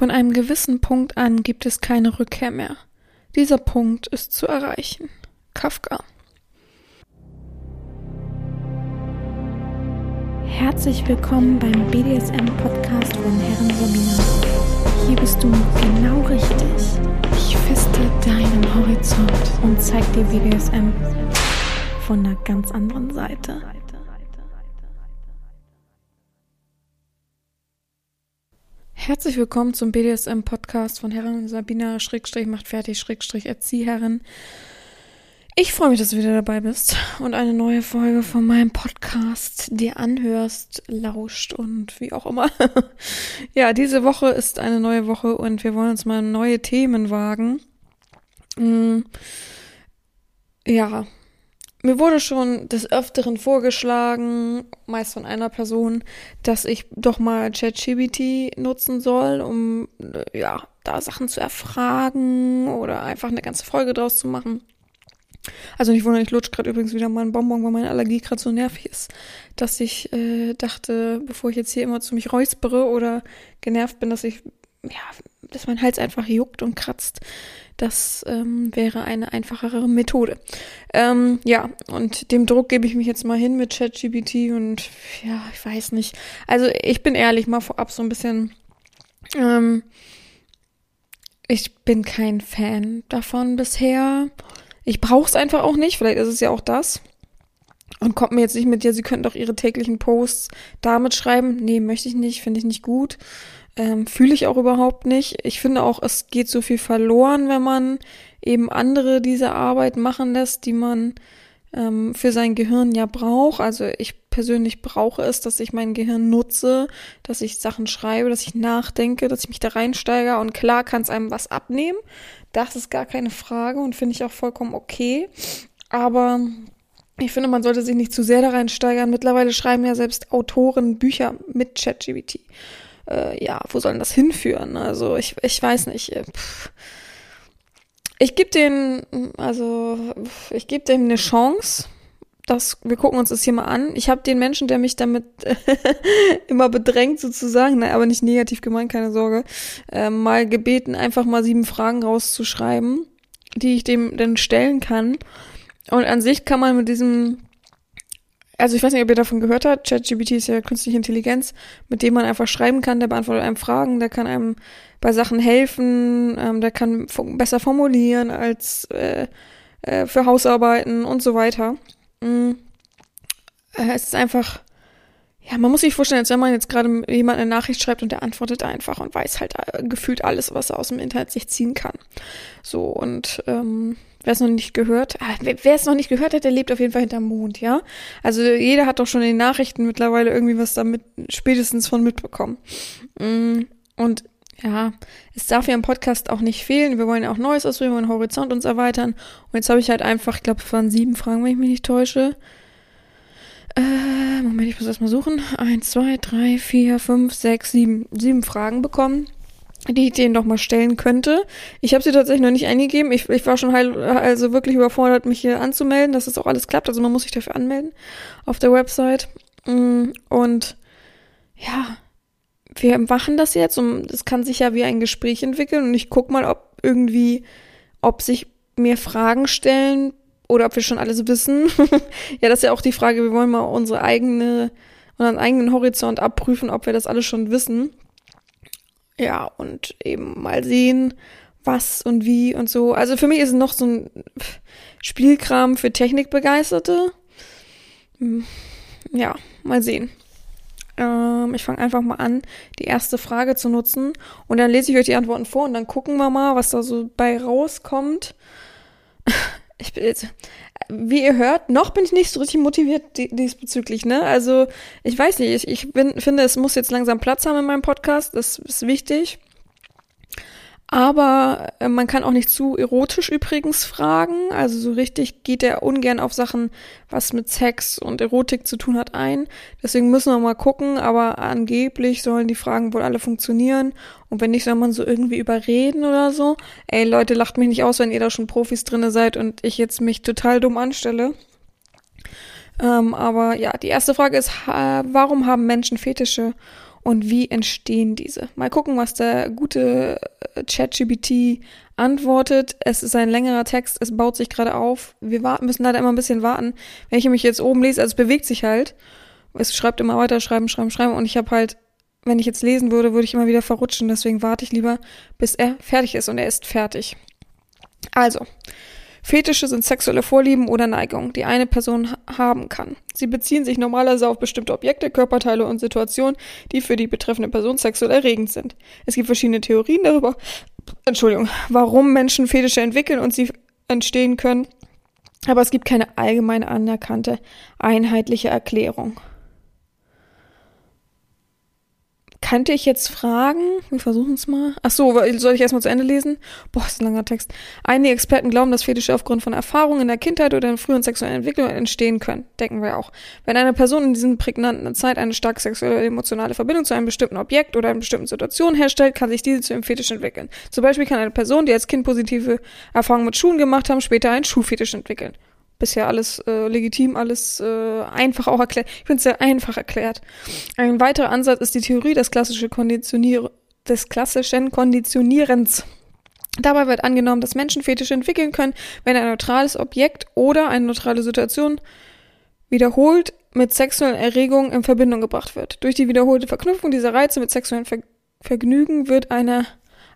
Von einem gewissen Punkt an gibt es keine Rückkehr mehr. Dieser Punkt ist zu erreichen. Kafka. Herzlich willkommen beim BDSM-Podcast von Herren Sabina. Hier bist du genau richtig. Ich feste deinen Horizont und zeig dir BDSM von einer ganz anderen Seite. Herzlich willkommen zum BDSM-Podcast von Herren Sabina Schrägstrich macht fertig Schrägstrich Erzieherin. Ich freue mich, dass du wieder dabei bist und eine neue Folge von meinem Podcast dir anhörst, lauscht und wie auch immer. ja, diese Woche ist eine neue Woche und wir wollen uns mal neue Themen wagen. Mm, ja, mir wurde schon des Öfteren vorgeschlagen, meist von einer Person, dass ich doch mal ChatGPT nutzen soll, um äh, ja, da Sachen zu erfragen oder einfach eine ganze Folge draus zu machen. Also nicht wundern, ich lutsch gerade übrigens wieder mal einen Bonbon, weil meine Allergie gerade so nervig ist, dass ich äh, dachte, bevor ich jetzt hier immer zu mich räuspere oder genervt bin, dass ich, ja, dass mein Hals einfach juckt und kratzt, das ähm, wäre eine einfachere Methode. Ähm, ja, und dem Druck gebe ich mich jetzt mal hin mit ChatGPT und ja, ich weiß nicht. Also ich bin ehrlich, mal vorab so ein bisschen. Ähm, ich bin kein Fan davon bisher. Ich brauche es einfach auch nicht. Vielleicht ist es ja auch das. Und kommt mir jetzt nicht mit, ja, sie könnten doch ihre täglichen Posts damit schreiben. Nee, möchte ich nicht, finde ich nicht gut. Ähm, Fühle ich auch überhaupt nicht. Ich finde auch, es geht so viel verloren, wenn man eben andere diese Arbeit machen lässt, die man ähm, für sein Gehirn ja braucht. Also ich persönlich brauche es, dass ich mein Gehirn nutze, dass ich Sachen schreibe, dass ich nachdenke, dass ich mich da reinsteige. Und klar kann es einem was abnehmen. Das ist gar keine Frage und finde ich auch vollkommen okay. Aber ich finde, man sollte sich nicht zu sehr da reinsteigern. Mittlerweile schreiben ja selbst Autoren Bücher mit ChatGPT äh, ja, wo soll denn das hinführen? Also ich, ich weiß nicht. Äh. Ich gebe den, also ich gebe dem eine Chance. Das, wir gucken uns das hier mal an. Ich habe den Menschen, der mich damit immer bedrängt sozusagen, nein, aber nicht negativ gemeint, keine Sorge, äh, mal gebeten, einfach mal sieben Fragen rauszuschreiben, die ich dem dann stellen kann. Und an sich kann man mit diesem also ich weiß nicht, ob ihr davon gehört habt, ChatGPT ist ja künstliche Intelligenz, mit dem man einfach schreiben kann, der beantwortet einem Fragen, der kann einem bei Sachen helfen, ähm, der kann besser formulieren als äh, äh, für Hausarbeiten und so weiter. Mhm. Es ist einfach, ja, man muss sich vorstellen, als wenn man jetzt gerade jemand eine Nachricht schreibt und der antwortet einfach und weiß halt äh, gefühlt alles, was er aus dem Internet sich ziehen kann. So, und ähm, Wer es noch nicht gehört, ah, wer es noch nicht gehört hat, der lebt auf jeden Fall hinterm Mond, ja? Also jeder hat doch schon in den Nachrichten mittlerweile irgendwie was damit spätestens von mitbekommen. Mm, und ja, es darf ja im Podcast auch nicht fehlen. Wir wollen ja auch Neues ausprobieren, wir wollen Horizont uns erweitern. Und jetzt habe ich halt einfach, ich glaube, es waren sieben Fragen, wenn ich mich nicht täusche. Äh, Moment, ich muss erstmal suchen. Eins, zwei, drei, vier, fünf, sechs, sieben. Sieben Fragen bekommen die ich denen doch mal stellen könnte. Ich habe sie tatsächlich noch nicht eingegeben. Ich, ich war schon heil, also wirklich überfordert, mich hier anzumelden, dass das auch alles klappt. Also man muss sich dafür anmelden auf der Website. Mm, und ja, wir machen das jetzt und es kann sich ja wie ein Gespräch entwickeln und ich guck mal, ob irgendwie, ob sich mir Fragen stellen oder ob wir schon alles wissen. ja, das ist ja auch die Frage. Wir wollen mal unsere eigene, unseren eigenen Horizont abprüfen, ob wir das alles schon wissen. Ja, und eben mal sehen, was und wie und so. Also für mich ist es noch so ein Spielkram für Technikbegeisterte. Hm, ja, mal sehen. Ähm, ich fange einfach mal an, die erste Frage zu nutzen. Und dann lese ich euch die Antworten vor und dann gucken wir mal, was da so bei rauskommt. Ich bin jetzt, wie ihr hört, noch bin ich nicht so richtig motiviert diesbezüglich, ne? Also, ich weiß nicht, ich, ich bin, finde, es muss jetzt langsam Platz haben in meinem Podcast, das ist wichtig. Aber äh, man kann auch nicht zu erotisch übrigens fragen. Also so richtig geht er ungern auf Sachen, was mit Sex und Erotik zu tun hat, ein. Deswegen müssen wir mal gucken. Aber angeblich sollen die Fragen wohl alle funktionieren. Und wenn nicht, soll man so irgendwie überreden oder so. Ey Leute, lacht mich nicht aus, wenn ihr da schon Profis drinne seid und ich jetzt mich total dumm anstelle. Ähm, aber ja, die erste Frage ist, warum haben Menschen Fetische? Und wie entstehen diese? Mal gucken, was der gute äh, ChatGPT antwortet. Es ist ein längerer Text, es baut sich gerade auf. Wir warten, müssen leider immer ein bisschen warten. Wenn ich mich jetzt oben lese, also es bewegt sich halt. Es schreibt immer weiter, schreiben, schreiben, schreiben und ich habe halt wenn ich jetzt lesen würde, würde ich immer wieder verrutschen. Deswegen warte ich lieber, bis er fertig ist und er ist fertig. Also, Fetische sind sexuelle Vorlieben oder Neigungen, die eine Person haben kann. Sie beziehen sich normalerweise auf bestimmte Objekte, Körperteile und Situationen, die für die betreffende Person sexuell erregend sind. Es gibt verschiedene Theorien darüber, Entschuldigung, warum Menschen Fetische entwickeln und sie entstehen können, aber es gibt keine allgemein anerkannte, einheitliche Erklärung. Könnte ich jetzt fragen? Wir versuchen es mal. Ach so, soll ich erstmal zu Ende lesen? Boah, ist ein langer Text. Einige Experten glauben, dass Fetische aufgrund von Erfahrungen in der Kindheit oder in frühen sexuellen Entwicklungen entstehen können. Denken wir auch. Wenn eine Person in diesen prägnanten Zeit eine starke sexuelle oder emotionale Verbindung zu einem bestimmten Objekt oder einer bestimmten Situation herstellt, kann sich diese zu einem Fetisch entwickeln. Zum Beispiel kann eine Person, die als Kind positive Erfahrungen mit Schuhen gemacht haben, später einen Schuhfetisch entwickeln bisher alles äh, legitim, alles äh, einfach auch erklärt. Ich finde es sehr einfach erklärt. Ein weiterer Ansatz ist die Theorie des, klassische Konditionier des klassischen Konditionierens. Dabei wird angenommen, dass Menschen Fetische entwickeln können, wenn ein neutrales Objekt oder eine neutrale Situation wiederholt mit sexuellen Erregungen in Verbindung gebracht wird. Durch die wiederholte Verknüpfung dieser Reize mit sexuellen Ver Vergnügen wird eine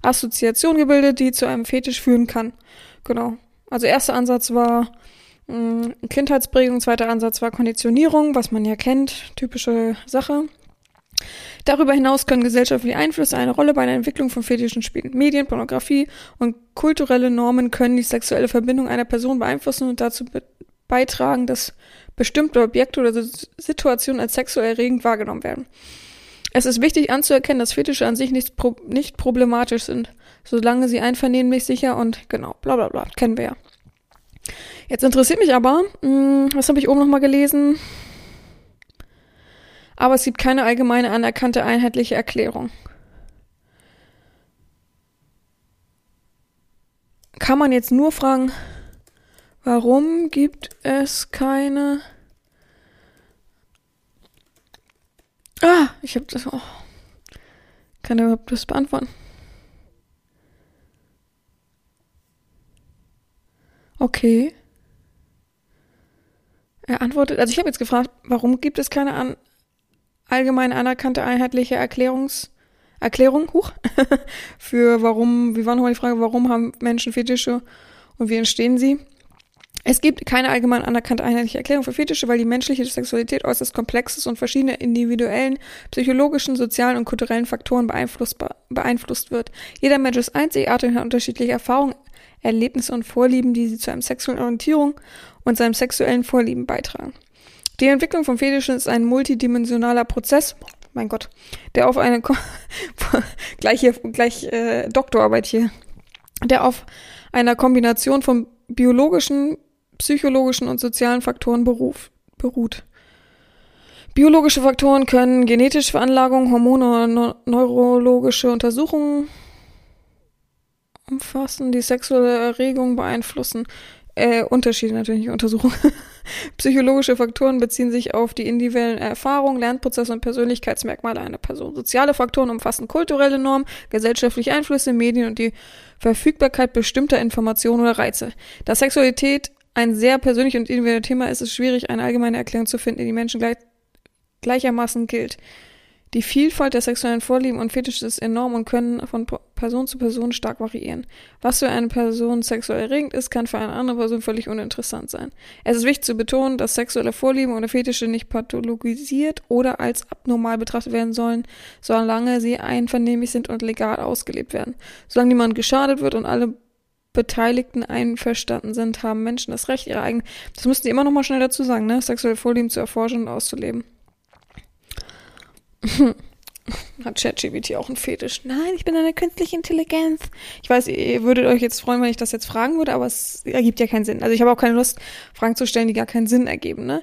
Assoziation gebildet, die zu einem Fetisch führen kann. Genau. Also erster Ansatz war Kindheitsprägung, zweiter Ansatz war Konditionierung, was man ja kennt, typische Sache. Darüber hinaus können gesellschaftliche Einflüsse eine Rolle bei der Entwicklung von Fetischen spielen. Medien, Pornografie und kulturelle Normen können die sexuelle Verbindung einer Person beeinflussen und dazu be beitragen, dass bestimmte Objekte oder Situationen als sexuell erregend wahrgenommen werden. Es ist wichtig anzuerkennen, dass Fetische an sich nicht, pro nicht problematisch sind, solange sie einvernehmlich sicher und genau, bla bla bla, kennen wir ja. Jetzt interessiert mich aber, mh, hm, was habe ich oben nochmal gelesen? Aber es gibt keine allgemeine anerkannte einheitliche Erklärung. Kann man jetzt nur fragen, warum gibt es keine... Ah, ich habe das... Oh. Kann er überhaupt das beantworten? Okay. Er antwortet, also ich habe jetzt gefragt, warum gibt es keine an, allgemein anerkannte einheitliche Erklärungs, Erklärung, huch, für warum, wie war nochmal die Frage, warum haben Menschen Fetische und wie entstehen sie? Es gibt keine allgemein anerkannte einheitliche Erklärung für Fetische, weil die menschliche Sexualität äußerst komplex ist und verschiedene individuellen, psychologischen, sozialen und kulturellen Faktoren beeinflusst wird. Jeder Mensch ist einzigartig und hat unterschiedliche Erfahrungen, Erlebnisse und Vorlieben, die sie zu einem sexuellen Orientierung und seinem sexuellen Vorlieben beitragen. Die Entwicklung von Fetischen ist ein multidimensionaler Prozess, mein Gott, der auf eine gleich hier, gleich äh, Doktorarbeit hier, der auf einer Kombination von biologischen, psychologischen und sozialen Faktoren beruf, beruht. Biologische Faktoren können genetische Veranlagung, Hormone oder neurologische Untersuchungen umfassen, die sexuelle Erregung beeinflussen. Äh, Unterschiede natürlich, Untersuchungen. Psychologische Faktoren beziehen sich auf die individuellen Erfahrungen, Lernprozesse und Persönlichkeitsmerkmale einer Person. Soziale Faktoren umfassen kulturelle Normen, gesellschaftliche Einflüsse, Medien und die Verfügbarkeit bestimmter Informationen oder Reize. Da Sexualität ein sehr persönliches und individuelles Thema ist, ist es schwierig, eine allgemeine Erklärung zu finden, die die Menschen gleich, gleichermaßen gilt. Die Vielfalt der sexuellen Vorlieben und Fetische ist enorm und können von Person zu Person stark variieren. Was für eine Person sexuell erregend ist, kann für eine andere Person völlig uninteressant sein. Es ist wichtig zu betonen, dass sexuelle Vorlieben oder Fetische nicht pathologisiert oder als abnormal betrachtet werden sollen, solange sie einvernehmlich sind und legal ausgelebt werden. Solange niemand geschadet wird und alle Beteiligten einverstanden sind, haben Menschen das Recht, ihre eigenen, das müsst ihr immer noch mal schnell dazu sagen, ne, sexuelle Vorlieben zu erforschen und auszuleben. Hat ChatGPT auch einen Fetisch? Nein, ich bin eine künstliche Intelligenz. Ich weiß, ihr würdet euch jetzt freuen, wenn ich das jetzt fragen würde, aber es ergibt ja keinen Sinn. Also ich habe auch keine Lust, Fragen zu stellen, die gar keinen Sinn ergeben, ne?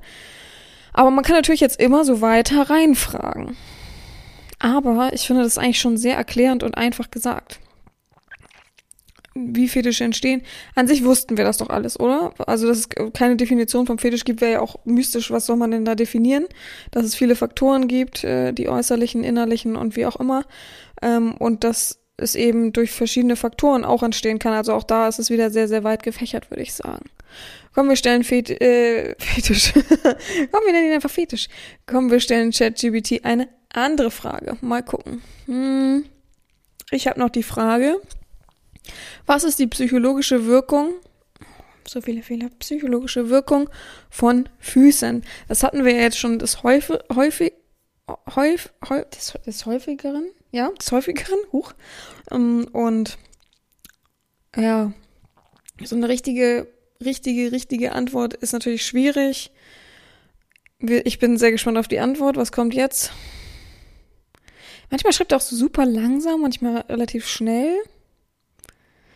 Aber man kann natürlich jetzt immer so weiter reinfragen. Aber ich finde das eigentlich schon sehr erklärend und einfach gesagt. Wie Fetische entstehen. An sich wussten wir das doch alles, oder? Also, dass es keine Definition vom Fetisch gibt, wäre ja auch mystisch. Was soll man denn da definieren? Dass es viele Faktoren gibt, äh, die äußerlichen, innerlichen und wie auch immer. Ähm, und dass es eben durch verschiedene Faktoren auch entstehen kann. Also auch da ist es wieder sehr, sehr weit gefächert, würde ich sagen. Komm, wir stellen Fet äh, Fetisch. Komm, wir nennen ihn einfach Fetisch. Komm, wir stellen ChatGBT eine andere Frage. Mal gucken. Hm. Ich habe noch die Frage, was ist die psychologische Wirkung? So viele Fehler. Psychologische Wirkung von Füßen. Das hatten wir jetzt schon das häufig, häufig, häufig, des, des häufigeren, ja, des häufigeren, hoch. Ähm, und ja, so eine richtige, richtige, richtige Antwort ist natürlich schwierig. Ich bin sehr gespannt auf die Antwort. Was kommt jetzt? Manchmal schreibt er auch so super langsam, manchmal relativ schnell.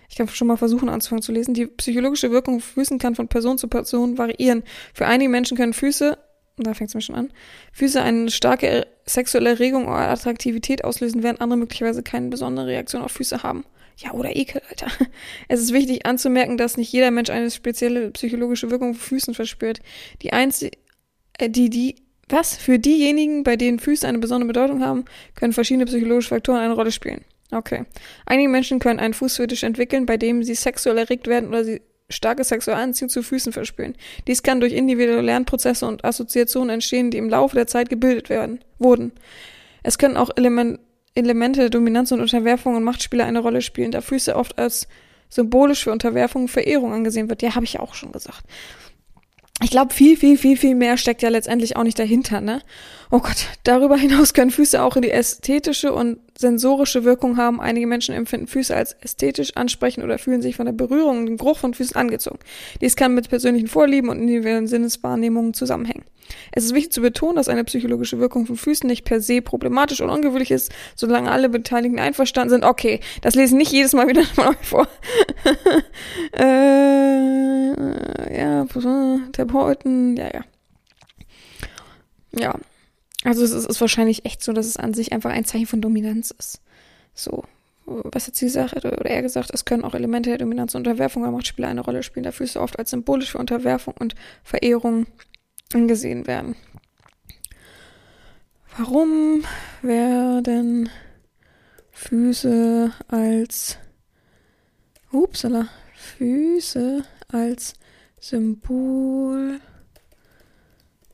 Ich kann schon mal versuchen anzufangen zu lesen. Die psychologische Wirkung von Füßen kann von Person zu Person variieren. Für einige Menschen können Füße, da fängt es mir schon an, Füße eine starke sexuelle Erregung oder Attraktivität auslösen, während andere möglicherweise keine besondere Reaktion auf Füße haben. Ja, oder Ekel, Alter. Es ist wichtig anzumerken, dass nicht jeder Mensch eine spezielle psychologische Wirkung von Füßen verspürt. Die einzige, äh, die, die, was? Für diejenigen, bei denen Füße eine besondere Bedeutung haben, können verschiedene psychologische Faktoren eine Rolle spielen. Okay. Einige Menschen können einen Fußfetisch entwickeln, bei dem sie sexuell erregt werden oder sie starke sexuelle Anziehung zu Füßen verspüren. Dies kann durch individuelle Lernprozesse und Assoziationen entstehen, die im Laufe der Zeit gebildet werden, wurden. Es können auch Element, Elemente der Dominanz und Unterwerfung und Machtspiele eine Rolle spielen, da Füße oft als symbolisch für Unterwerfung und Verehrung angesehen wird. Ja, habe ich ja auch schon gesagt ich glaube, viel, viel, viel, viel mehr steckt ja letztendlich auch nicht dahinter, ne? Oh Gott, darüber hinaus können Füße auch in die ästhetische und sensorische Wirkung haben. Einige Menschen empfinden Füße als ästhetisch ansprechend oder fühlen sich von der Berührung und dem Geruch von Füßen angezogen. Dies kann mit persönlichen Vorlieben und individuellen Sinneswahrnehmungen zusammenhängen. Es ist wichtig zu betonen, dass eine psychologische Wirkung von Füßen nicht per se problematisch und ungewöhnlich ist, solange alle Beteiligten einverstanden sind. Okay, das lesen nicht jedes Mal wieder euch vor. äh, ja, Therapeuten, ja, ja. Ja, also es ist, ist wahrscheinlich echt so, dass es an sich einfach ein Zeichen von Dominanz ist. So, was hat sie gesagt, oder er gesagt, es können auch Elemente der Dominanz und Unterwerfung oder Machtspiele eine Rolle spielen. Dafür ist oft als symbolisch für Unterwerfung und Verehrung angesehen werden. Warum werden Füße als Upsala, Füße als Symbol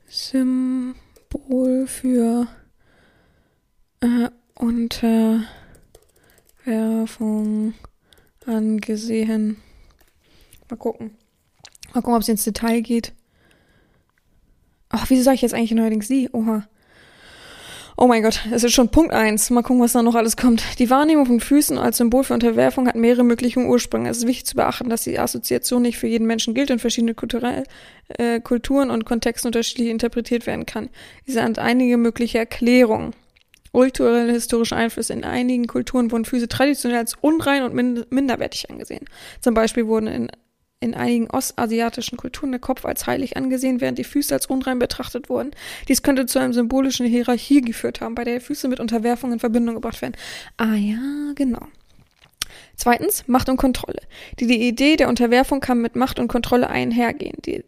Symbol Symbol für äh, Unterwerfung angesehen. Mal gucken. Mal gucken, ob es ins Detail geht. Ach, wieso sage ich jetzt eigentlich neuerdings sie? Oha. Oh mein Gott, es ist schon Punkt eins. Mal gucken, was da noch alles kommt. Die Wahrnehmung von Füßen als Symbol für Unterwerfung hat mehrere mögliche Ursprünge. Es ist wichtig zu beachten, dass die Assoziation nicht für jeden Menschen gilt und verschiedene kulturell, äh, Kulturen und Kontexten unterschiedlich interpretiert werden kann. Diese sind einige mögliche Erklärungen. Kulturelle historische Einflüsse in einigen Kulturen wurden Füße traditionell als unrein und minderwertig angesehen. Zum Beispiel wurden in in einigen ostasiatischen Kulturen der Kopf als heilig angesehen, während die Füße als unrein betrachtet wurden. Dies könnte zu einer symbolischen Hierarchie geführt haben, bei der Füße mit Unterwerfung in Verbindung gebracht werden. Ah ja, genau. Zweitens, Macht und Kontrolle. Die, die Idee der Unterwerfung kann mit Macht und Kontrolle einhergehen. Die,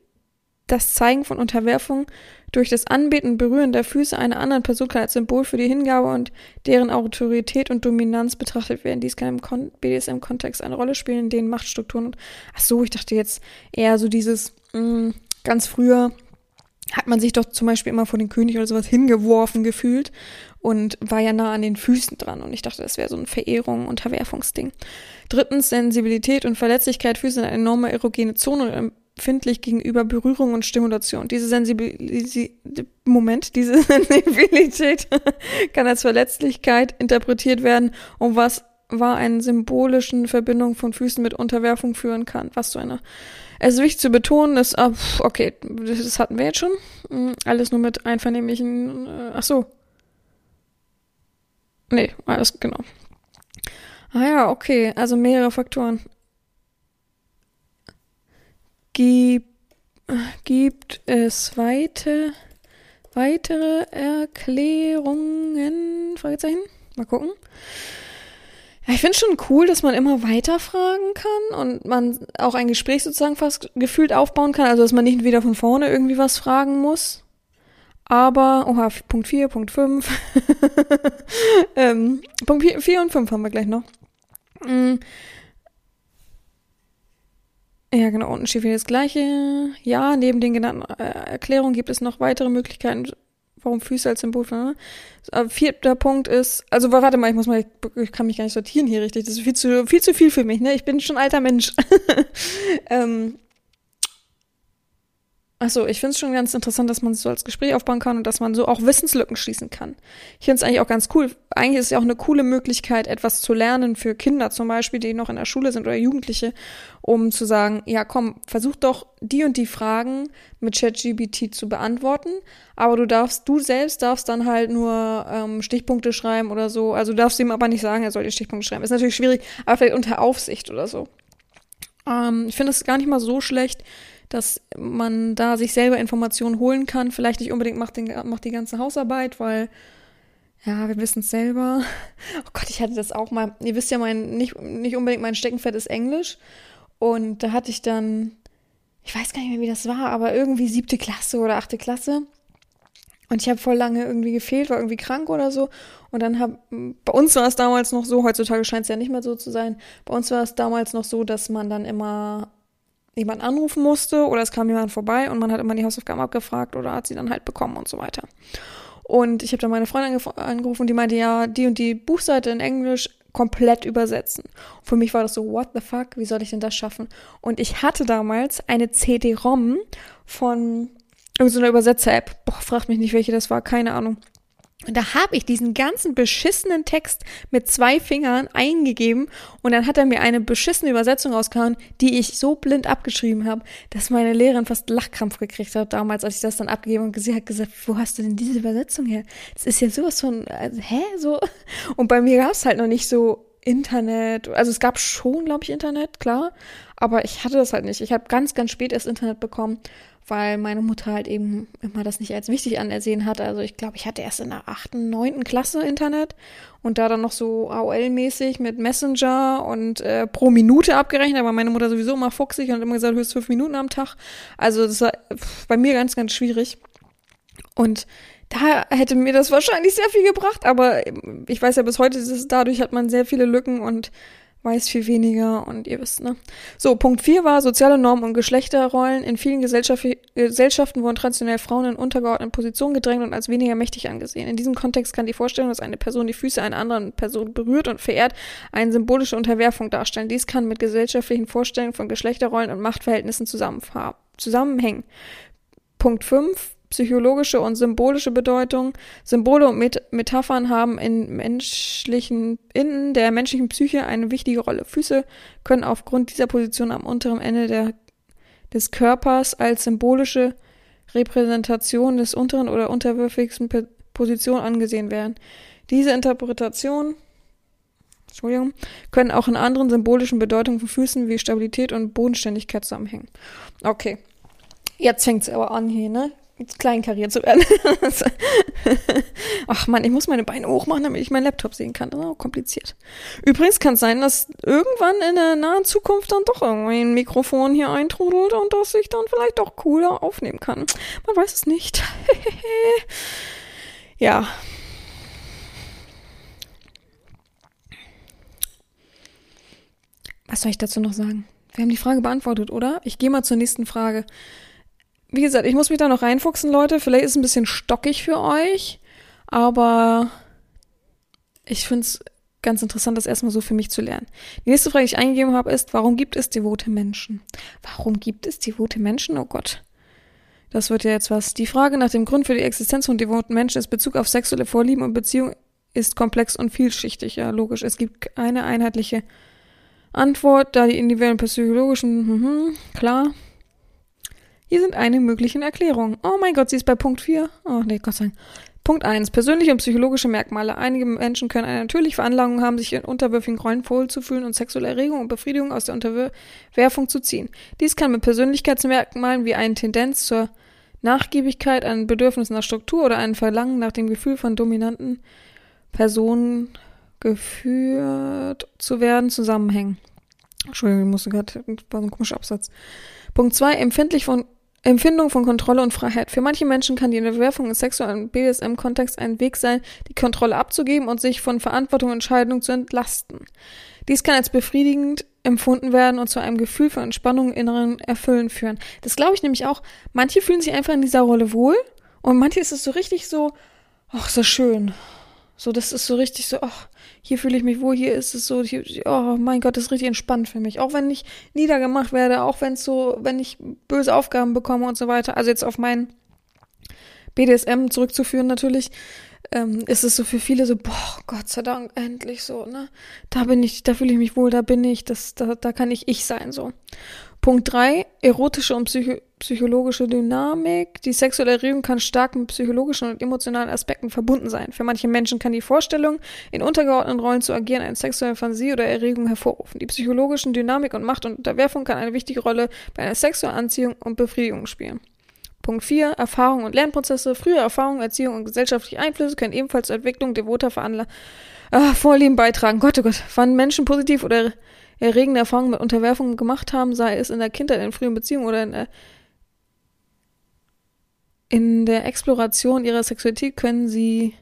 das Zeigen von Unterwerfung durch das Anbeten und Berühren der Füße einer anderen Person kann als Symbol für die Hingabe und deren Autorität und Dominanz betrachtet werden. Dies kann im BDSM-Kontext eine Rolle spielen, in denen Machtstrukturen. Ach so, ich dachte jetzt eher so dieses mh, mm, ganz früher hat man sich doch zum Beispiel immer vor den König oder sowas hingeworfen gefühlt und war ja nah an den Füßen dran. Und ich dachte, das wäre so ein Verehrung, Unterwerfungsding. Drittens, Sensibilität und Verletzlichkeit. Füße sind eine enorme erogene Zone empfindlich gegenüber Berührung und Stimulation. Diese Sensibilität, Moment, diese Sensibilität kann als Verletzlichkeit interpretiert werden und was war eine symbolischen Verbindung von Füßen mit Unterwerfung führen kann. Was so eine. Es ist wichtig zu betonen, dass, ah, okay, das hatten wir jetzt schon. Hm, alles nur mit einvernehmlichen, äh, ach so. Nee, alles, genau. Ah ja, okay, also mehrere Faktoren. Gibt, gibt es weite, weitere Erklärungen? Fragezeichen. Mal gucken. Ich finde schon cool, dass man immer weiter fragen kann und man auch ein Gespräch sozusagen fast gefühlt aufbauen kann, also dass man nicht wieder von vorne irgendwie was fragen muss. Aber, oha, Punkt 4, Punkt 5. ähm, Punkt 4 und 5 haben wir gleich noch. Ja, genau, unten steht wieder das gleiche. Ja, neben den genannten äh, Erklärungen gibt es noch weitere Möglichkeiten, warum Füße als Symbol von. Ne? Äh, vierter Punkt ist, also warte mal, ich muss mal, ich kann mich gar nicht sortieren hier richtig. Das ist viel zu viel, zu viel für mich, ne? Ich bin schon alter Mensch. ähm, Achso, ich finde es schon ganz interessant, dass man so als Gespräch aufbauen kann und dass man so auch Wissenslücken schließen kann. Ich finde es eigentlich auch ganz cool. Eigentlich ist es ja auch eine coole Möglichkeit, etwas zu lernen für Kinder zum Beispiel, die noch in der Schule sind oder Jugendliche, um zu sagen, ja komm, versuch doch die und die Fragen mit ChatGBT zu beantworten, aber du darfst, du selbst darfst dann halt nur ähm, Stichpunkte schreiben oder so. Also du darfst ihm aber nicht sagen, er soll die Stichpunkte schreiben. Ist natürlich schwierig, aber vielleicht unter Aufsicht oder so. Ähm, ich finde es gar nicht mal so schlecht, dass man da sich selber Informationen holen kann. Vielleicht nicht unbedingt macht, den, macht die ganze Hausarbeit, weil, ja, wir wissen es selber. Oh Gott, ich hatte das auch mal. Ihr wisst ja, mein, nicht, nicht unbedingt mein Steckenpferd ist Englisch. Und da hatte ich dann, ich weiß gar nicht mehr, wie das war, aber irgendwie siebte Klasse oder achte Klasse. Und ich habe voll lange irgendwie gefehlt, war irgendwie krank oder so. Und dann habe, bei uns war es damals noch so, heutzutage scheint es ja nicht mehr so zu sein, bei uns war es damals noch so, dass man dann immer jemand anrufen musste oder es kam jemand vorbei und man hat immer die Hausaufgaben abgefragt oder hat sie dann halt bekommen und so weiter. Und ich habe dann meine Freundin angerufen die meinte, ja, die und die Buchseite in Englisch komplett übersetzen. Für mich war das so, what the fuck, wie soll ich denn das schaffen? Und ich hatte damals eine CD-ROM von irgendeiner Übersetzer-App. Boah, fragt mich nicht, welche das war, keine Ahnung. Und da habe ich diesen ganzen beschissenen Text mit zwei Fingern eingegeben und dann hat er mir eine beschissene Übersetzung rausgehauen, die ich so blind abgeschrieben habe, dass meine Lehrerin fast Lachkrampf gekriegt hat damals, als ich das dann abgegeben und sie hat gesagt, wo hast du denn diese Übersetzung her? Das ist ja sowas von, also, hä, so. Und bei mir gab es halt noch nicht so Internet, also es gab schon, glaube ich, Internet, klar, aber ich hatte das halt nicht. Ich habe ganz, ganz spät erst Internet bekommen weil meine Mutter halt eben immer das nicht als wichtig anersehen hat. Also ich glaube, ich hatte erst in der achten, neunten Klasse Internet und da dann noch so AOL-mäßig mit Messenger und äh, pro Minute abgerechnet, aber meine Mutter sowieso immer fuchsig und immer gesagt, höchst fünf Minuten am Tag. Also das war bei mir ganz, ganz schwierig. Und da hätte mir das wahrscheinlich sehr viel gebracht, aber ich weiß ja bis heute, dadurch hat man sehr viele Lücken und weiß viel weniger und ihr wisst, ne? So, Punkt 4 war soziale Normen und Geschlechterrollen. In vielen Gesellschaft Gesellschaften wurden traditionell Frauen in untergeordneten Positionen gedrängt und als weniger mächtig angesehen. In diesem Kontext kann die Vorstellung, dass eine Person die Füße einer anderen Person berührt und verehrt, eine symbolische Unterwerfung darstellen. Dies kann mit gesellschaftlichen Vorstellungen von Geschlechterrollen und Machtverhältnissen zusammenhängen. Punkt 5 psychologische und symbolische Bedeutung. Symbole und Met Metaphern haben in menschlichen, in der menschlichen Psyche eine wichtige Rolle. Füße können aufgrund dieser Position am unteren Ende der, des Körpers als symbolische Repräsentation des unteren oder unterwürfigsten Position angesehen werden. Diese Interpretation Entschuldigung, können auch in anderen symbolischen Bedeutungen von Füßen wie Stabilität und Bodenständigkeit zusammenhängen. Okay. Jetzt fängt es aber an hier, ne? Kleinkariert zu werden. Ach man, ich muss meine Beine hochmachen, damit ich meinen Laptop sehen kann. Das ist auch kompliziert. Übrigens kann es sein, dass irgendwann in der nahen Zukunft dann doch irgendwie ein Mikrofon hier eintrudelt und dass ich dann vielleicht doch cooler aufnehmen kann. Man weiß es nicht. ja. Was soll ich dazu noch sagen? Wir haben die Frage beantwortet, oder? Ich gehe mal zur nächsten Frage wie gesagt, ich muss mich da noch reinfuchsen, Leute. Vielleicht ist es ein bisschen stockig für euch, aber ich finde es ganz interessant, das erstmal so für mich zu lernen. Die nächste Frage, die ich eingegeben habe, ist, warum gibt es devote Menschen? Warum gibt es devote Menschen? Oh Gott. Das wird ja jetzt was. Die Frage nach dem Grund für die Existenz von devoten Menschen ist Bezug auf sexuelle Vorlieben und Beziehungen ist komplex und vielschichtig. Ja, logisch. Es gibt keine einheitliche Antwort, da die individuellen psychologischen, mhm, klar, hier sind einige möglichen Erklärungen. Oh mein Gott, sie ist bei Punkt 4. Oh nee, Gott sei Dank. Punkt 1. Persönliche und psychologische Merkmale. Einige Menschen können eine natürliche Veranlagung haben, sich in unterwürfigen Rollen wohlzufühlen und sexuelle Erregung und Befriedigung aus der Unterwerfung zu ziehen. Dies kann mit Persönlichkeitsmerkmalen wie eine Tendenz zur Nachgiebigkeit, ein Bedürfnis nach Struktur oder ein Verlangen nach dem Gefühl von dominanten Personen geführt zu werden, zusammenhängen. Entschuldigung, ich musste gerade, war so ein komischer Absatz. Punkt zwei, empfindlich von Empfindung von Kontrolle und Freiheit. Für manche Menschen kann die Unterwerfung im sexuellen BDSM-Kontext ein Weg sein, die Kontrolle abzugeben und sich von Verantwortung und Entscheidung zu entlasten. Dies kann als befriedigend empfunden werden und zu einem Gefühl von Entspannung inneren Erfüllen führen. Das glaube ich nämlich auch. Manche fühlen sich einfach in dieser Rolle wohl und manche ist es so richtig so, ach, so schön. So, das ist so richtig so, ach, hier fühle ich mich wohl, hier ist es so, hier, oh mein Gott, das ist richtig entspannt für mich. Auch wenn ich niedergemacht werde, auch wenn es so, wenn ich böse Aufgaben bekomme und so weiter. Also jetzt auf meinen BDSM zurückzuführen natürlich, ähm, ist es so für viele so, boah, Gott sei Dank, endlich so, ne? Da bin ich, da fühle ich mich wohl, da bin ich, das, da, da kann ich ich sein, so. Punkt drei erotische und psycho psychologische Dynamik. Die sexuelle Erregung kann stark mit psychologischen und emotionalen Aspekten verbunden sein. Für manche Menschen kann die Vorstellung, in untergeordneten Rollen zu agieren, eine sexuelle Fantasie oder Erregung hervorrufen. Die psychologischen Dynamik und Macht und Unterwerfung kann eine wichtige Rolle bei einer sexuellen Anziehung und Befriedigung spielen. Punkt 4. Erfahrung und Lernprozesse. Frühe Erfahrung, Erziehung und gesellschaftliche Einflüsse können ebenfalls zur Entwicklung devoter Veranla ah, Vorlieben beitragen. Gott, oh Gott. Wann Menschen positiv oder erregende Erfahrungen mit Unterwerfung gemacht haben, sei es in der Kindheit, in frühen Beziehungen oder in der, in der Exploration ihrer Sexualität, können sie,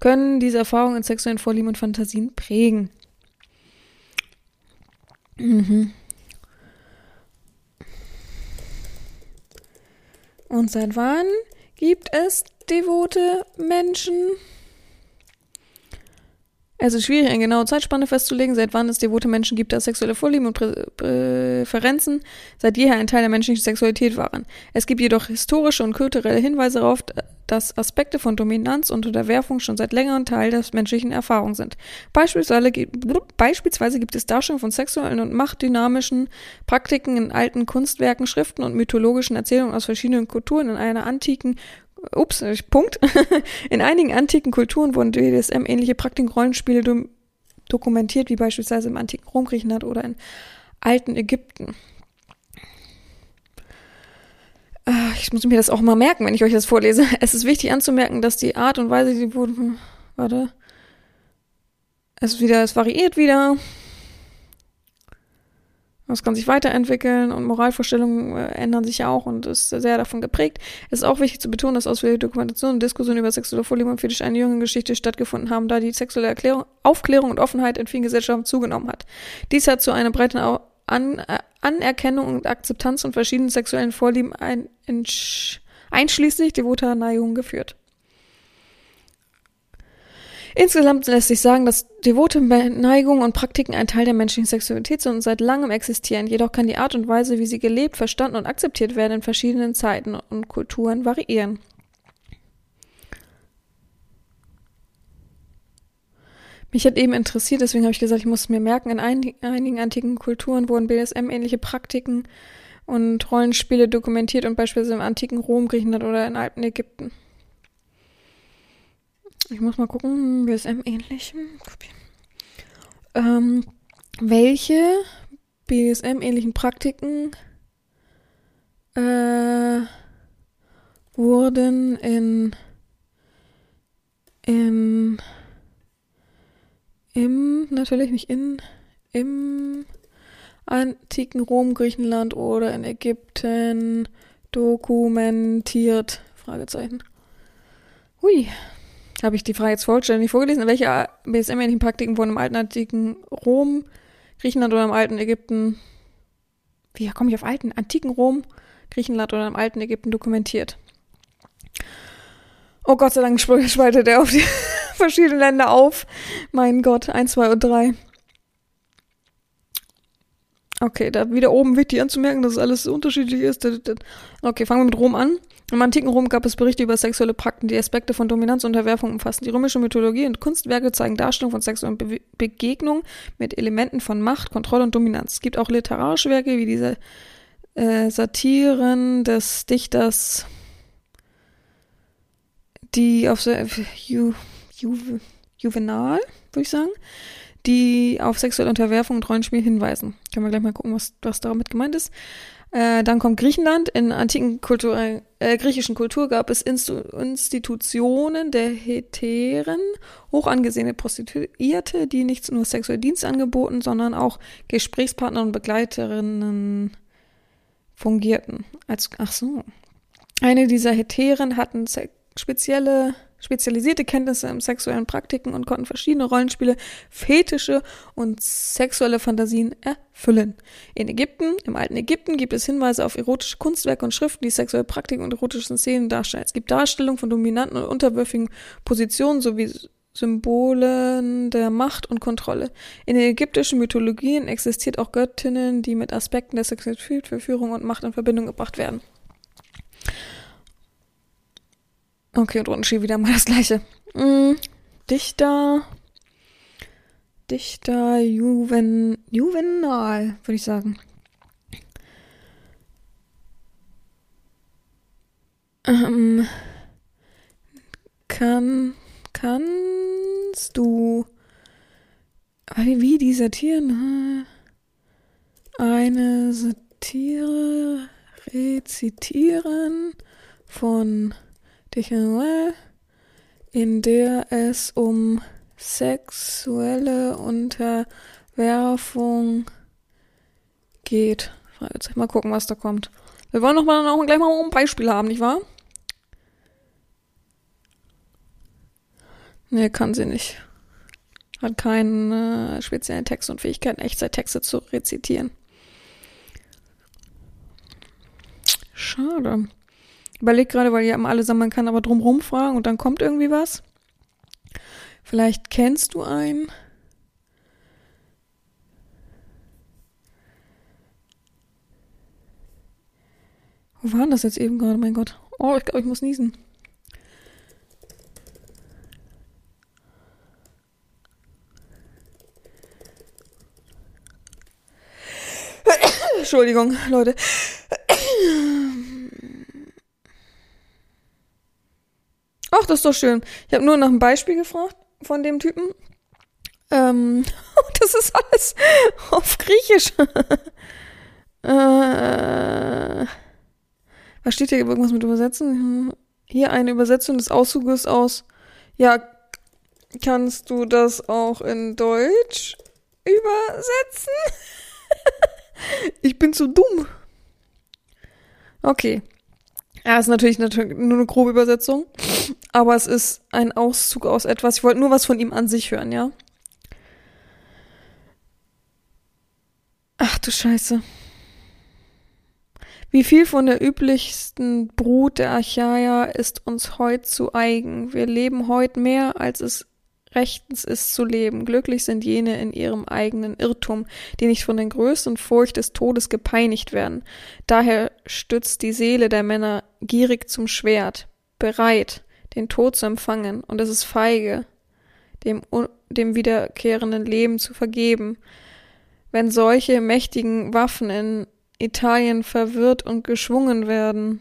können diese Erfahrungen in sexuellen Vorlieben und Fantasien prägen. Mhm. Und seit wann gibt es devote Menschen? Es ist schwierig, eine genaue Zeitspanne festzulegen, seit wann es devote Menschen gibt, dass sexuelle Vorlieben und Prä Präferenzen seit jeher ein Teil der menschlichen Sexualität waren. Es gibt jedoch historische und kulturelle Hinweise darauf, dass Aspekte von Dominanz und Unterwerfung schon seit längerem Teil der menschlichen Erfahrung sind. Beispielsweise, beispielsweise gibt es Darstellungen von sexuellen und machtdynamischen Praktiken in alten Kunstwerken, Schriften und mythologischen Erzählungen aus verschiedenen Kulturen in einer antiken ups, Punkt. In einigen antiken Kulturen wurden DSM-ähnliche Praktiken Rollenspiele do dokumentiert, wie beispielsweise im antiken Rom, Griechenland oder in alten Ägypten. Ah, ich muss mir das auch mal merken, wenn ich euch das vorlese. Es ist wichtig anzumerken, dass die Art und Weise, die wurden, warte, es wieder, es variiert wieder. Es kann sich weiterentwickeln und Moralvorstellungen äh, ändern sich auch und ist sehr davon geprägt. Es ist auch wichtig zu betonen, dass ausführliche Dokumentationen und Diskussionen über sexuelle Vorliebe und Fetisch eine junge Geschichte stattgefunden haben, da die sexuelle Erklärung, Aufklärung und Offenheit in vielen Gesellschaften zugenommen hat. Dies hat zu einer breiten An äh, Anerkennung und Akzeptanz von verschiedenen sexuellen Vorlieben ein, einschließlich devoter Neigung geführt. Insgesamt lässt sich sagen, dass devote Neigungen und Praktiken ein Teil der menschlichen Sexualität sind und seit langem existieren. Jedoch kann die Art und Weise, wie sie gelebt, verstanden und akzeptiert werden, in verschiedenen Zeiten und Kulturen variieren. Mich hat eben interessiert, deswegen habe ich gesagt, ich muss mir merken, in einigen antiken Kulturen wurden BDSM-ähnliche Praktiken und Rollenspiele dokumentiert und beispielsweise im antiken Rom, Griechenland oder in alten Ägypten. Ich muss mal gucken, BSM-ähnlich. Ähm, welche BSM-ähnlichen Praktiken äh, wurden in, in im, natürlich nicht in, im antiken Rom, Griechenland oder in Ägypten dokumentiert? Fragezeichen. Hui, habe ich die Frage jetzt vollständig vorgelesen. Welche BSM-ähnlichen Praktiken wurden im alten antiken Rom, Griechenland oder im alten Ägypten, wie komme ich auf alten, antiken Rom, Griechenland oder im alten Ägypten dokumentiert? Oh Gott sei Dank spaltet er auf die verschiedenen Länder auf. Mein Gott, eins, zwei und drei. Okay, da wieder oben wichtig anzumerken, dass alles unterschiedlich ist. Okay, fangen wir mit Rom an. Im antiken Rom gab es Berichte über sexuelle Praktiken, die Aspekte von Dominanz und Unterwerfung umfassen. Die römische Mythologie und Kunstwerke zeigen Darstellungen von sexuellen Be Begegnungen mit Elementen von Macht, Kontrolle und Dominanz. Es gibt auch literarische Werke wie diese äh, Satiren des Dichters, die auf Ju, Ju, Juvenal, würde ich sagen, die auf sexuelle Unterwerfung und Rollenspiel hinweisen. Können wir gleich mal gucken, was, was damit gemeint ist. Äh, dann kommt Griechenland. In antiken Kultur, äh, griechischen Kultur gab es Instu Institutionen der Heteren, hoch angesehene Prostituierte, die nicht nur sexuelle Dienste angeboten, sondern auch Gesprächspartner und Begleiterinnen fungierten. Als, ach so. Eine dieser Heteren hatten spezielle spezialisierte Kenntnisse im sexuellen Praktiken und konnten verschiedene Rollenspiele, Fetische und sexuelle Fantasien erfüllen. In Ägypten, im alten Ägypten, gibt es Hinweise auf erotische Kunstwerke und Schriften, die sexuelle Praktiken und erotische Szenen darstellen. Es gibt Darstellungen von dominanten und unterwürfigen Positionen sowie Symbolen der Macht und Kontrolle. In den ägyptischen Mythologien existiert auch Göttinnen, die mit Aspekten der Sexualität, Verführung und Macht in Verbindung gebracht werden. Okay, und unten steht wieder mal das gleiche. Hm, Dichter. Dichter Juven, Juvenal, würde ich sagen. Ähm, kann, kannst du wie die Satiren eine Satire rezitieren von in der es um sexuelle Unterwerfung geht. Mal gucken, was da kommt. Wir wollen noch mal auch gleich mal ein Beispiel haben, nicht wahr? Nee, kann sie nicht. Hat keinen äh, speziellen Text und Fähigkeiten, Echtzeittexte zu rezitieren. Schade überlege gerade, weil ja alle sagen, man kann aber drumrum fragen und dann kommt irgendwie was. Vielleicht kennst du einen. Wo war das jetzt eben gerade? Mein Gott. Oh, ich glaube, ich muss niesen. Entschuldigung, Leute. Ach, das ist doch schön. Ich habe nur nach einem Beispiel gefragt von dem Typen. Ähm, das ist alles auf Griechisch. äh, was steht hier irgendwas mit Übersetzen? Hier eine Übersetzung des Auszuges aus. Ja, kannst du das auch in Deutsch übersetzen? ich bin zu dumm. Okay. Ja, ist natürlich, natürlich nur eine grobe Übersetzung, aber es ist ein Auszug aus etwas. Ich wollte nur was von ihm an sich hören, ja? Ach du Scheiße. Wie viel von der üblichsten Brut der Archaia ist uns heut zu eigen? Wir leben heut mehr, als es rechtens ist zu leben. Glücklich sind jene in ihrem eigenen Irrtum, die nicht von der größten Furcht des Todes gepeinigt werden. Daher stützt die Seele der Männer gierig zum Schwert, bereit, den Tod zu empfangen, und es ist feige, dem, dem wiederkehrenden Leben zu vergeben. Wenn solche mächtigen Waffen in Italien verwirrt und geschwungen werden,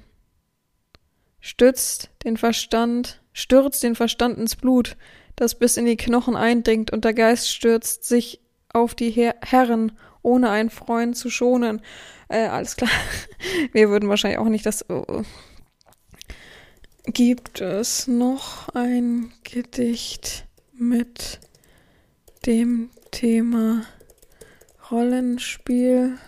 stützt den Verstand, stürzt den Verstand ins Blut, das bis in die Knochen eindringt, und der Geist stürzt sich auf die Her Herren, ohne einen Freund zu schonen. Äh, alles klar. Wir würden wahrscheinlich auch nicht das. Oh. Gibt es noch ein Gedicht mit dem Thema Rollenspiel?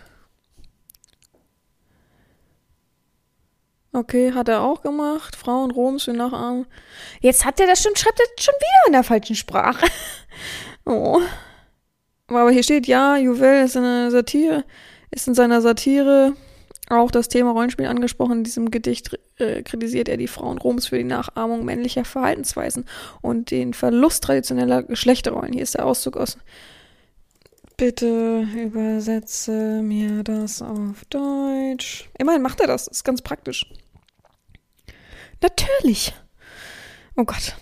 Okay, hat er auch gemacht. Frauen Roms für Nachahmen. Jetzt hat er das schon, schreibt er schon wieder in der falschen Sprache. oh. Aber hier steht, ja, Juvel ist eine Satire, ist in seiner Satire auch das Thema Rollenspiel angesprochen. In diesem Gedicht äh, kritisiert er die Frauen Roms für die Nachahmung männlicher Verhaltensweisen und den Verlust traditioneller Geschlechterrollen. Hier ist der Auszug aus. Bitte übersetze mir das auf Deutsch. Immerhin macht er das, ist ganz praktisch. Natürlich. Oh Gott.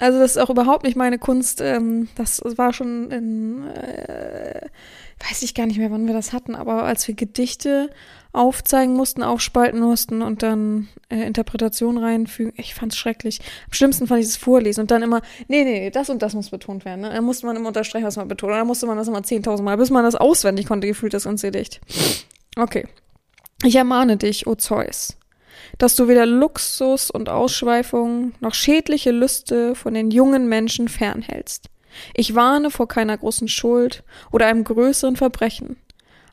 Also das ist auch überhaupt nicht meine Kunst. Ähm, das war schon in, äh, weiß ich gar nicht mehr, wann wir das hatten, aber als wir Gedichte aufzeigen mussten, aufspalten mussten und dann äh, Interpretation reinfügen, ich fand's schrecklich. Am schlimmsten fand ich das Vorlesen und dann immer, nee, nee, das und das muss betont werden. Ne? Dann musste man immer unterstreichen, was man betont. Dann musste man das immer 10.000 Mal, bis man das auswendig konnte, gefühlt das ganze Gedicht. Okay. Ich ermahne dich, o Zeus, dass du weder Luxus und Ausschweifung noch schädliche Lüste von den jungen Menschen fernhältst. Ich warne vor keiner großen Schuld oder einem größeren Verbrechen.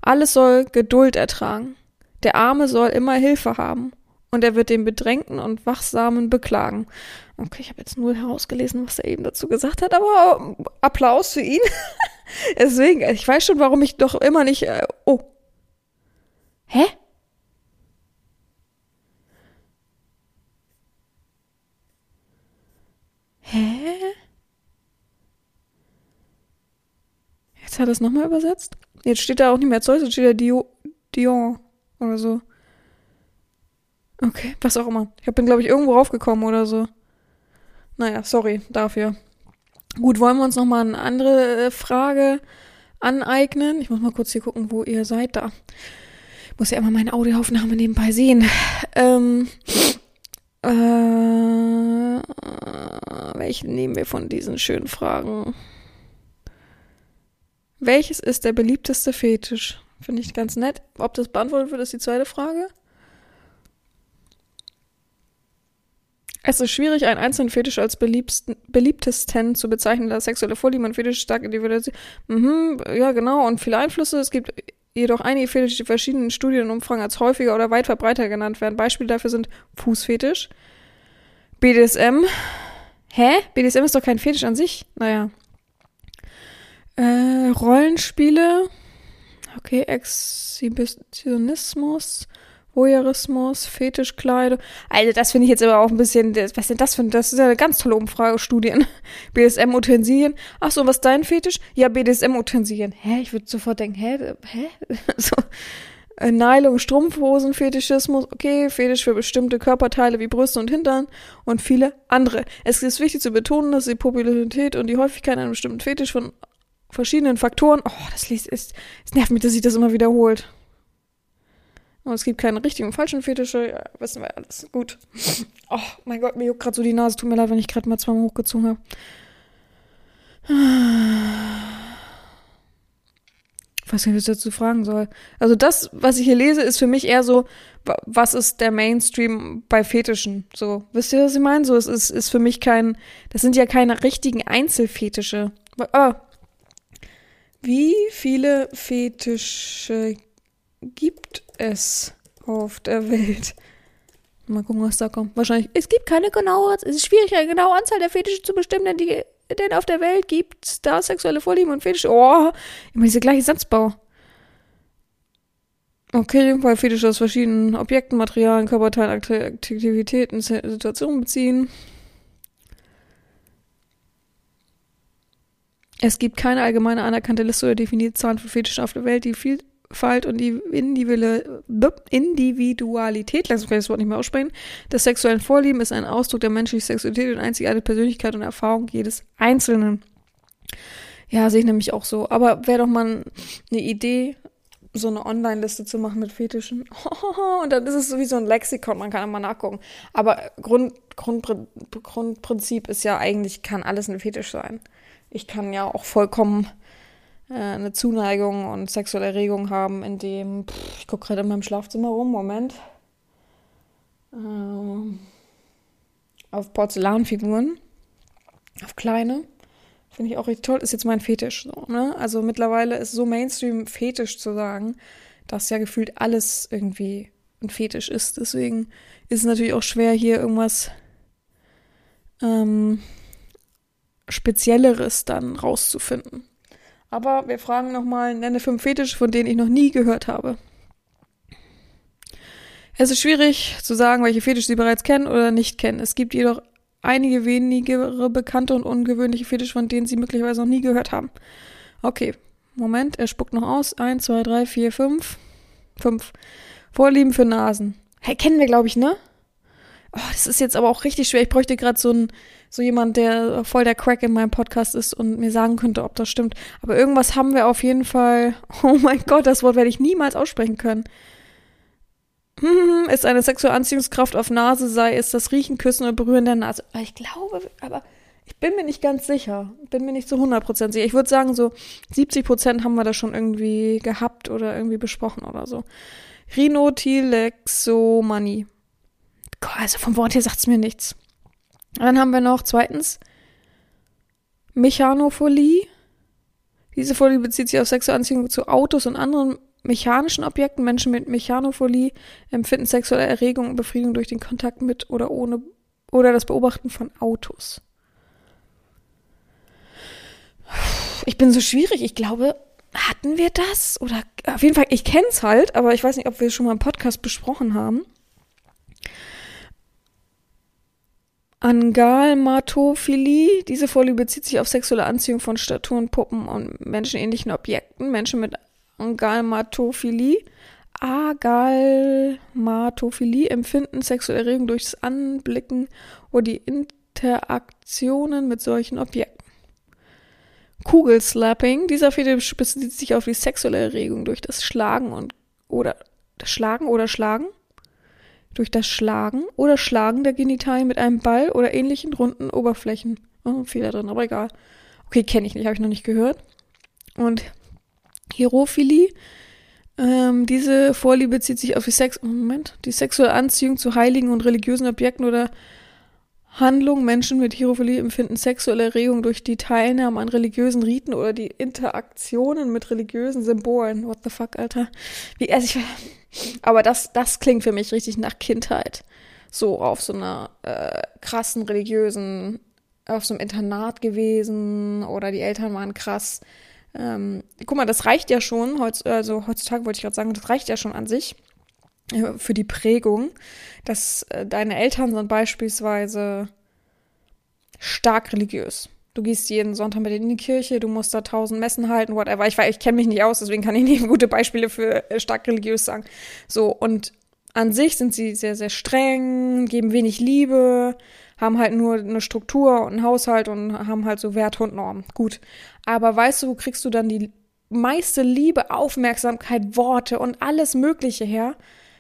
Alles soll Geduld ertragen. Der Arme soll immer Hilfe haben und er wird den Bedrängten und Wachsamen beklagen. Okay, ich habe jetzt nur herausgelesen, was er eben dazu gesagt hat, aber Applaus für ihn. Deswegen, ich weiß schon, warum ich doch immer nicht. Äh, oh. Hä? Hä? Jetzt hat er es nochmal übersetzt. Jetzt steht da auch nicht mehr Zeus, jetzt steht da Dio, Dion oder so. Okay, was auch immer. Ich bin, glaube ich, irgendwo raufgekommen oder so. Naja, sorry dafür. Gut, wollen wir uns nochmal eine andere äh, Frage aneignen? Ich muss mal kurz hier gucken, wo ihr seid da. Ich muss ja immer meine Audioaufnahme nebenbei sehen. Ähm, äh, welchen nehmen wir von diesen schönen Fragen? Welches ist der beliebteste Fetisch? Finde ich ganz nett. Ob das beantwortet wird, ist die zweite Frage. Es ist schwierig, einen einzelnen Fetisch als beliebtesten zu bezeichnen, da sexuelle Vorlieben und Fetisch stark individuell Mhm, ja, genau. Und viele Einflüsse. Es gibt jedoch einige Fetische, die verschiedenen Studien und Umfragen als häufiger oder weit verbreiter genannt werden. Beispiele dafür sind Fußfetisch, BDSM. Hä? BDSM ist doch kein Fetisch an sich. Naja. Äh, Rollenspiele. Okay, Exhibitionismus. Voyeurismus, Fetischkleidung. Also das finde ich jetzt aber auch ein bisschen, was ist denn das für Das ist ja eine ganz tolle Umfrage, Studien. BDSM-Utensilien. Ach so, was ist dein Fetisch? Ja, BDSM-Utensilien. Hä? Ich würde sofort denken, hä? Hä? so. Äh, Nylon, Strumpfhosen, Fetischismus, okay, Fetisch für bestimmte Körperteile wie Brüste und Hintern und viele andere. Es ist wichtig zu betonen, dass die Popularität und die Häufigkeit einer bestimmten Fetisch von verschiedenen Faktoren, oh, das liest, ist, es nervt mich, dass sich das immer wiederholt. Und es gibt keine richtigen und falschen Fetische, ja, wissen wir alles. Gut. Oh mein Gott, mir juckt gerade so die Nase. Tut mir leid, wenn ich gerade mal zweimal hochgezogen habe. Ich weiß nicht, was ich dazu fragen soll. Also das, was ich hier lese, ist für mich eher so, was ist der Mainstream bei Fetischen? So, wisst ihr, was ich meine? So, es ist, ist für mich kein, das sind ja keine richtigen Einzelfetische. Aber wie viele Fetische gibt es auf der Welt? Mal gucken, was da kommt. Wahrscheinlich. Es gibt keine genaue, es ist schwierig, eine genaue Anzahl der Fetische zu bestimmen, denn, die, denn auf der Welt gibt da sexuelle Vorlieben und Fetische. Oh, immer dieser gleiche Satzbau. Okay, weil Fetische aus verschiedenen Objekten, Materialien, Körperteilen, Aktivitäten, Situationen beziehen. Es gibt keine allgemeine anerkannte Liste oder definierte Zahlen für Fetische auf der Welt. Die Vielfalt und die Individualität, lass mich das Wort nicht mehr aussprechen, des sexuellen Vorlieben ist ein Ausdruck der menschlichen Sexualität und einzigartige Persönlichkeit und Erfahrung jedes Einzelnen. Ja, sehe ich nämlich auch so. Aber wäre doch mal eine Idee, so eine Online-Liste zu machen mit Fetischen. Und dann ist es so wie so ein Lexikon, man kann immer nachgucken. Aber Grund, Grund, Grundprinzip ist ja eigentlich, kann alles ein Fetisch sein ich kann ja auch vollkommen äh, eine Zuneigung und sexuelle Erregung haben, indem pff, ich gucke gerade in meinem Schlafzimmer rum, Moment. Ähm, auf Porzellanfiguren, auf kleine. Finde ich auch richtig toll. Ist jetzt mein Fetisch. So, ne? Also mittlerweile ist so Mainstream Fetisch zu sagen, dass ja gefühlt alles irgendwie ein Fetisch ist. Deswegen ist es natürlich auch schwer, hier irgendwas ähm, Spezielleres dann rauszufinden. Aber wir fragen nochmal, nenne fünf Fetische, von denen ich noch nie gehört habe. Es ist schwierig zu sagen, welche Fetische Sie bereits kennen oder nicht kennen. Es gibt jedoch einige wenigere bekannte und ungewöhnliche Fetische, von denen Sie möglicherweise noch nie gehört haben. Okay, Moment, er spuckt noch aus. Eins, zwei, drei, vier, fünf. Fünf. Vorlieben für Nasen. Hey, kennen wir, glaube ich, ne? Oh, das ist jetzt aber auch richtig schwer. Ich bräuchte gerade so ein, so jemand, der voll der Crack in meinem Podcast ist und mir sagen könnte, ob das stimmt. Aber irgendwas haben wir auf jeden Fall. Oh mein Gott, das Wort werde ich niemals aussprechen können. Hm, ist eine sexuelle Anziehungskraft auf Nase, sei es das Riechen, Küssen oder Berühren der Nase. Ich glaube, aber ich bin mir nicht ganz sicher. Bin mir nicht zu 100% sicher. Ich würde sagen, so 70% haben wir da schon irgendwie gehabt oder irgendwie besprochen oder so. Rhinotilexomanie. Also vom Wort her sagt es mir nichts. Dann haben wir noch zweitens Mechanophilie. Diese Folie bezieht sich auf sexuelle Anziehung zu Autos und anderen mechanischen Objekten. Menschen mit Mechanophilie empfinden sexuelle Erregung und Befriedigung durch den Kontakt mit oder ohne oder das Beobachten von Autos. Ich bin so schwierig. Ich glaube, hatten wir das? Oder auf jeden Fall, ich kenne es halt, aber ich weiß nicht, ob wir es schon mal im Podcast besprochen haben. Angalmatophilie. Diese Folie bezieht sich auf sexuelle Anziehung von Statuen, Puppen und menschenähnlichen Objekten. Menschen mit Angalmatophilie. Agalmatophilie empfinden sexuelle Erregung durch das Anblicken oder die Interaktionen mit solchen Objekten. Kugelslapping. Dieser Fetisch bezieht sich auf die sexuelle Erregung durch das Schlagen und oder das Schlagen oder Schlagen durch das Schlagen oder Schlagen der Genitalien mit einem Ball oder ähnlichen runden Oberflächen. Oh, Fehler drin, aber egal. Okay, kenne ich nicht, habe ich noch nicht gehört. Und Hierophilie. Ähm, diese Vorliebe bezieht sich auf die Sex Moment, die sexuelle Anziehung zu heiligen und religiösen Objekten oder Handlungen. Menschen mit Hierophilie empfinden sexuelle Erregung durch die Teilnahme an religiösen Riten oder die Interaktionen mit religiösen Symbolen. What the fuck, Alter? Wie, also ich, aber das, das klingt für mich richtig nach Kindheit. So auf so einer äh, krassen religiösen, auf so einem Internat gewesen oder die Eltern waren krass. Ähm, guck mal, das reicht ja schon, heutz, also heutzutage wollte ich gerade sagen, das reicht ja schon an sich für die Prägung, dass äh, deine Eltern sind beispielsweise stark religiös. Du gehst jeden Sonntag mit in die Kirche, du musst da tausend Messen halten, whatever. Ich, ich kenne mich nicht aus, deswegen kann ich nicht gute Beispiele für äh, stark religiös sagen. So, und an sich sind sie sehr, sehr streng, geben wenig Liebe, haben halt nur eine Struktur und einen Haushalt und haben halt so Wert und Normen. Gut. Aber weißt du, wo kriegst du dann die meiste Liebe, Aufmerksamkeit, Worte und alles Mögliche her?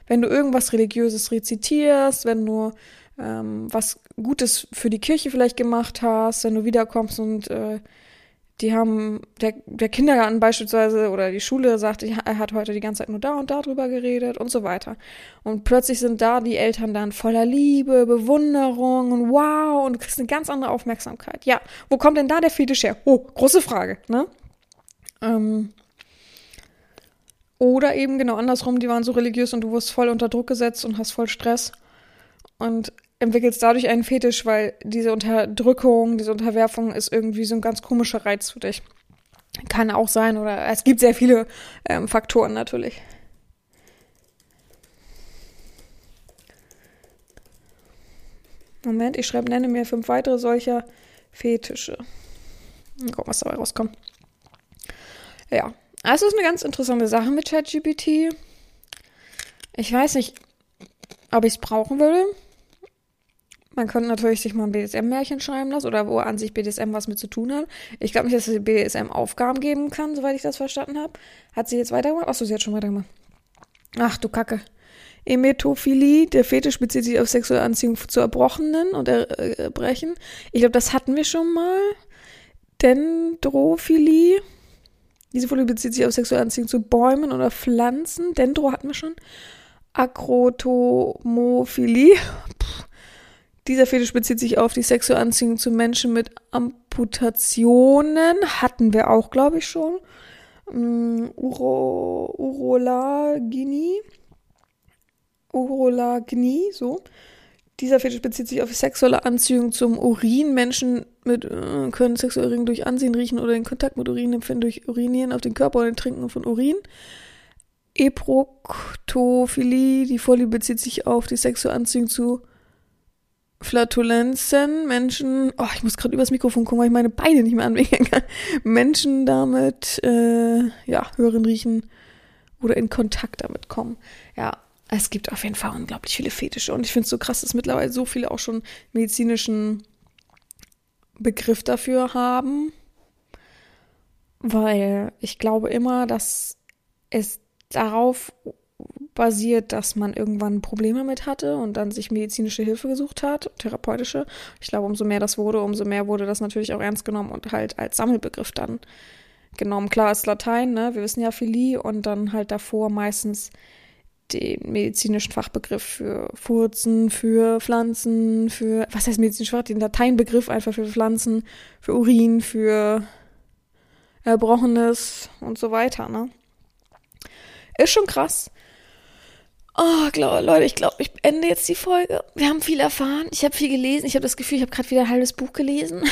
Wenn du irgendwas Religiöses rezitierst, wenn du ähm, was Gutes für die Kirche vielleicht gemacht hast, wenn du wiederkommst und äh, die haben, der, der Kindergarten beispielsweise oder die Schule sagt, er hat heute die ganze Zeit nur da und da drüber geredet und so weiter. Und plötzlich sind da die Eltern dann voller Liebe, Bewunderung und wow und du kriegst eine ganz andere Aufmerksamkeit. Ja, wo kommt denn da der Fetisch her? Oh, große Frage, ne? Ähm, oder eben genau andersrum, die waren so religiös und du wurdest voll unter Druck gesetzt und hast voll Stress. Und entwickelst dadurch einen Fetisch, weil diese Unterdrückung, diese Unterwerfung ist irgendwie so ein ganz komischer Reiz für dich. Kann auch sein, oder es gibt sehr viele ähm, Faktoren natürlich. Moment, ich schreibe, nenne mir fünf weitere solcher Fetische. Mal gucken, was dabei rauskommt. Ja, also ist eine ganz interessante Sache mit ChatGPT. Ich weiß nicht, ob ich es brauchen würde. Man könnte natürlich sich mal ein BDSM-Märchen schreiben lassen oder wo an sich BDSM was mit zu tun hat. Ich glaube nicht, dass sie BDSM Aufgaben geben kann, soweit ich das verstanden habe. Hat sie jetzt weitergemacht? Achso, sie hat schon weitergemacht. Ach du Kacke. Emetophilie, der Fetisch bezieht sich auf sexuelle Anziehung zu Erbrochenen und Erbrechen. Ich glaube, das hatten wir schon mal. Dendrophilie. Diese Folie bezieht sich auf sexuelle Anziehung zu Bäumen oder Pflanzen. Dendro hatten wir schon. Akrotomophilie. Dieser Fetisch bezieht sich auf die sexuelle Anziehung zu Menschen mit Amputationen. Hatten wir auch, glaube ich, schon. Um, Uro, Urolagini. Urolagni, so. Dieser Fetisch bezieht sich auf sexuelle Anziehung zum Urin. Menschen mit, äh, können sexuelle Ringe durch Ansehen riechen oder den Kontakt mit Urin empfinden durch Urinieren auf den Körper oder den Trinken von Urin. Eproktophilie, die Vorliebe bezieht sich auf die sexuelle Anziehung zu Flatulenzen, Menschen, oh, ich muss gerade übers Mikrofon gucken, weil ich meine Beine nicht mehr anwinkeln kann. Menschen damit, äh, ja, hören, riechen oder in Kontakt damit kommen. Ja, es gibt auf jeden Fall unglaublich viele Fetische. Und ich finde es so krass, dass mittlerweile so viele auch schon medizinischen Begriff dafür haben. Weil ich glaube immer, dass es darauf basiert, dass man irgendwann Probleme mit hatte und dann sich medizinische Hilfe gesucht hat, therapeutische. Ich glaube, umso mehr das wurde, umso mehr wurde das natürlich auch ernst genommen und halt als Sammelbegriff dann genommen. Klar ist Latein, ne? Wir wissen ja Philie und dann halt davor meistens den medizinischen Fachbegriff für Furzen, für Pflanzen, für, was heißt medizinisch Fach? Den Lateinbegriff einfach für Pflanzen, für Urin, für Erbrochenes und so weiter, ne? Ist schon krass. Oh, glaub, Leute, ich glaube, ich ende jetzt die Folge. Wir haben viel erfahren. Ich habe viel gelesen. Ich habe das Gefühl, ich habe gerade wieder ein halbes Buch gelesen.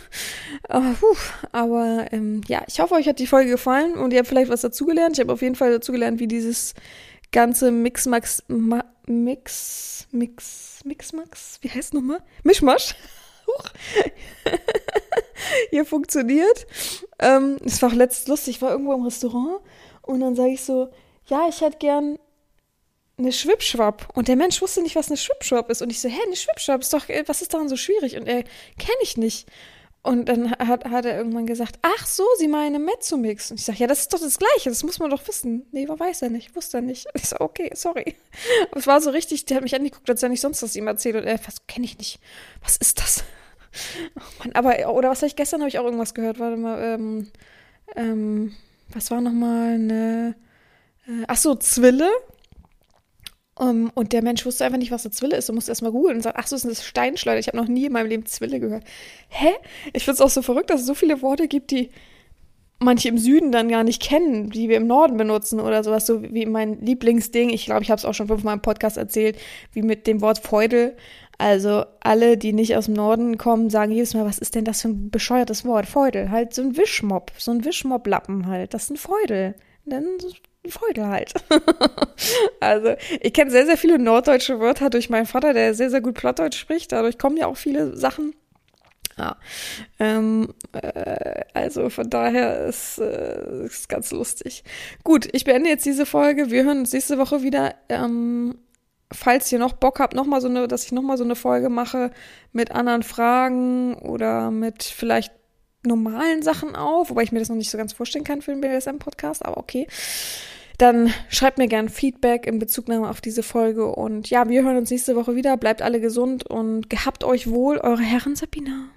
aber, puh, aber ähm, ja, ich hoffe, euch hat die Folge gefallen und ihr habt vielleicht was dazugelernt. Ich habe auf jeden Fall dazugelernt, wie dieses ganze Mixmax, Ma, Mix, Mix, Mixmax, wie heißt nochmal? Mischmasch. Hier funktioniert. Ähm, es war auch letztens lustig. Ich war irgendwo im Restaurant und dann sage ich so, ja, ich hätte gern eine Schwipschwapp. Und der Mensch wusste nicht, was eine Schwipschwapp ist. Und ich so, hä, eine Schwipschwapp ist doch, äh, was ist daran so schwierig? Und er, kenne ich nicht. Und dann hat, hat er irgendwann gesagt, ach so, Sie meinen Mezzomix. Und ich sage, ja, das ist doch das Gleiche, das muss man doch wissen. Nee, man weiß er nicht, wusste er nicht. Und ich so, okay, sorry. Und es war so richtig, der hat mich angeguckt, als er nicht sonst was ihm erzählt. Und er, was kenne ich nicht. Was ist das? Oh Mann, aber, oder was habe ich gestern, habe ich auch irgendwas gehört. Warte mal, ähm, ähm, was war nochmal eine, äh, ach so, Zwille. Um, und der Mensch wusste einfach nicht, was eine Zwille ist und musste erstmal googeln und sagt, ach so, ist eine Steinschleuder. Ich habe noch nie in meinem Leben Zwille gehört. Hä? Ich finde es auch so verrückt, dass es so viele Worte gibt, die manche im Süden dann gar nicht kennen, die wir im Norden benutzen oder sowas, so wie mein Lieblingsding. Ich glaube, ich habe es auch schon fünfmal im Podcast erzählt, wie mit dem Wort Feudel. Also alle, die nicht aus dem Norden kommen, sagen jedes Mal, was ist denn das für ein bescheuertes Wort? Feudel, halt so ein Wischmopp, so ein Wischmopp-Lappen halt. Das ist ein Feudel. Dann Freude halt. also, ich kenne sehr, sehr viele norddeutsche Wörter durch meinen Vater, der sehr, sehr gut Plattdeutsch spricht. Dadurch kommen ja auch viele Sachen. Ja. Ähm, äh, also von daher ist äh, ganz lustig. Gut, ich beende jetzt diese Folge. Wir hören uns nächste Woche wieder. Ähm, falls ihr noch Bock habt, noch mal so eine, dass ich noch mal so eine Folge mache mit anderen Fragen oder mit vielleicht normalen Sachen auf, wobei ich mir das noch nicht so ganz vorstellen kann für den BDSM-Podcast, aber okay. Dann schreibt mir gern Feedback in Bezugnahme auf diese Folge und ja, wir hören uns nächste Woche wieder. Bleibt alle gesund und gehabt euch wohl, eure Herren Sabina.